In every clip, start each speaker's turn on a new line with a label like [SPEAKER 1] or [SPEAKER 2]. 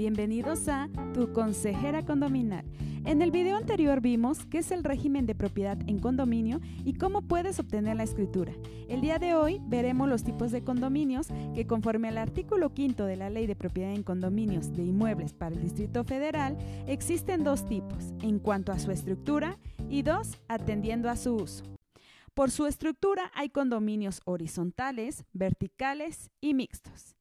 [SPEAKER 1] Bienvenidos a Tu Consejera Condominal. En el video anterior vimos qué es el régimen de propiedad en condominio y cómo puedes obtener la escritura. El día de hoy veremos los tipos de condominios que conforme al artículo 5 de la Ley de Propiedad en Condominios de Inmuebles para el Distrito Federal, existen dos tipos en cuanto a su estructura y dos atendiendo a su uso. Por su estructura hay condominios horizontales, verticales y mixtos.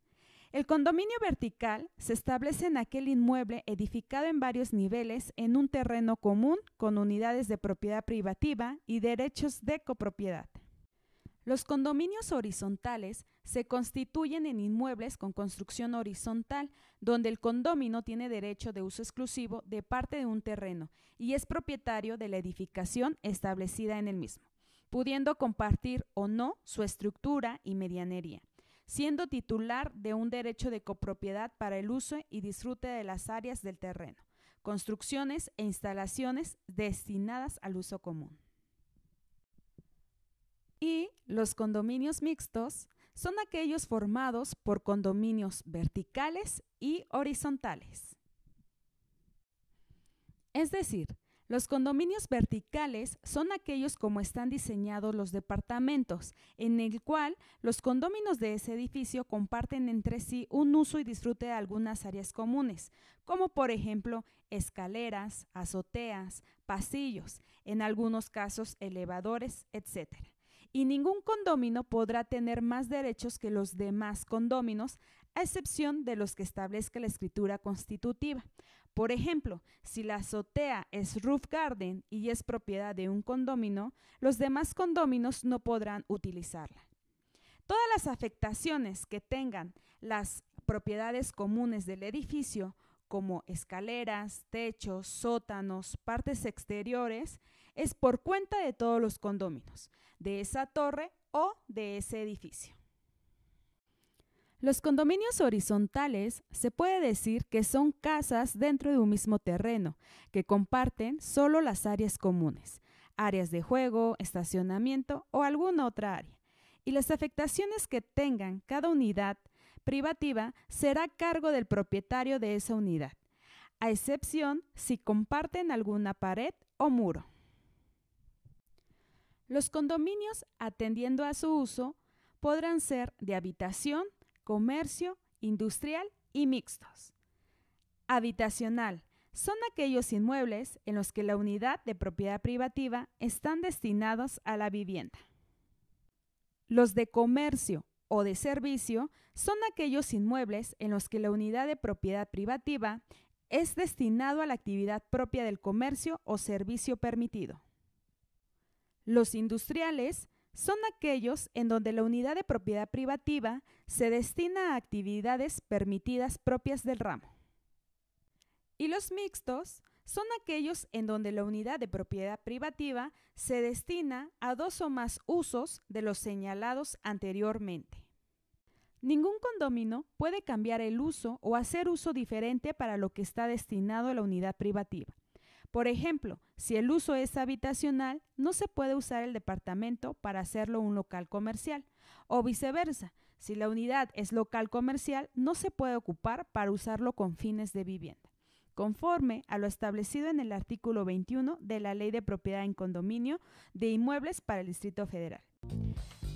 [SPEAKER 1] El condominio vertical se establece en aquel inmueble edificado en varios niveles en un terreno común con unidades de propiedad privativa y derechos de copropiedad. Los condominios horizontales se constituyen en inmuebles con construcción horizontal, donde el condomino tiene derecho de uso exclusivo de parte de un terreno y es propietario de la edificación establecida en el mismo, pudiendo compartir o no su estructura y medianería siendo titular de un derecho de copropiedad para el uso y disfrute de las áreas del terreno, construcciones e instalaciones destinadas al uso común. Y los condominios mixtos son aquellos formados por condominios verticales y horizontales. Es decir, los condominios verticales son aquellos como están diseñados los departamentos, en el cual los condominios de ese edificio comparten entre sí un uso y disfrute de algunas áreas comunes, como por ejemplo escaleras, azoteas, pasillos, en algunos casos elevadores, etc. Y ningún condomino podrá tener más derechos que los demás condóminos, a excepción de los que establezca la escritura constitutiva. Por ejemplo, si la azotea es roof garden y es propiedad de un condomino, los demás condóminos no podrán utilizarla. Todas las afectaciones que tengan las propiedades comunes del edificio, como escaleras, techos, sótanos, partes exteriores, es por cuenta de todos los condóminos, de esa torre o de ese edificio. Los condominios horizontales se puede decir que son casas dentro de un mismo terreno, que comparten solo las áreas comunes, áreas de juego, estacionamiento o alguna otra área. Y las afectaciones que tengan cada unidad privativa será cargo del propietario de esa unidad, a excepción si comparten alguna pared o muro. Los condominios, atendiendo a su uso, podrán ser de habitación, comercio, industrial y mixtos. Habitacional. Son aquellos inmuebles en los que la unidad de propiedad privativa están destinados a la vivienda. Los de comercio o de servicio son aquellos inmuebles en los que la unidad de propiedad privativa es destinado a la actividad propia del comercio o servicio permitido. Los industriales son aquellos en donde la unidad de propiedad privativa se destina a actividades permitidas propias del ramo. Y los mixtos son aquellos en donde la unidad de propiedad privativa se destina a dos o más usos de los señalados anteriormente. Ningún condomino puede cambiar el uso o hacer uso diferente para lo que está destinado a la unidad privativa. Por ejemplo, si el uso es habitacional, no se puede usar el departamento para hacerlo un local comercial. O viceversa, si la unidad es local comercial, no se puede ocupar para usarlo con fines de vivienda, conforme a lo establecido en el artículo 21 de la Ley de Propiedad en Condominio de Inmuebles para el Distrito Federal.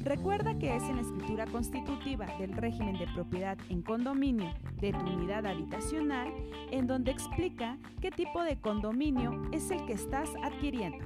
[SPEAKER 1] Recuerda que es en la escritura constitutiva del régimen de propiedad en condominio de tu unidad habitacional en donde explica qué tipo de condominio es el que estás adquiriendo.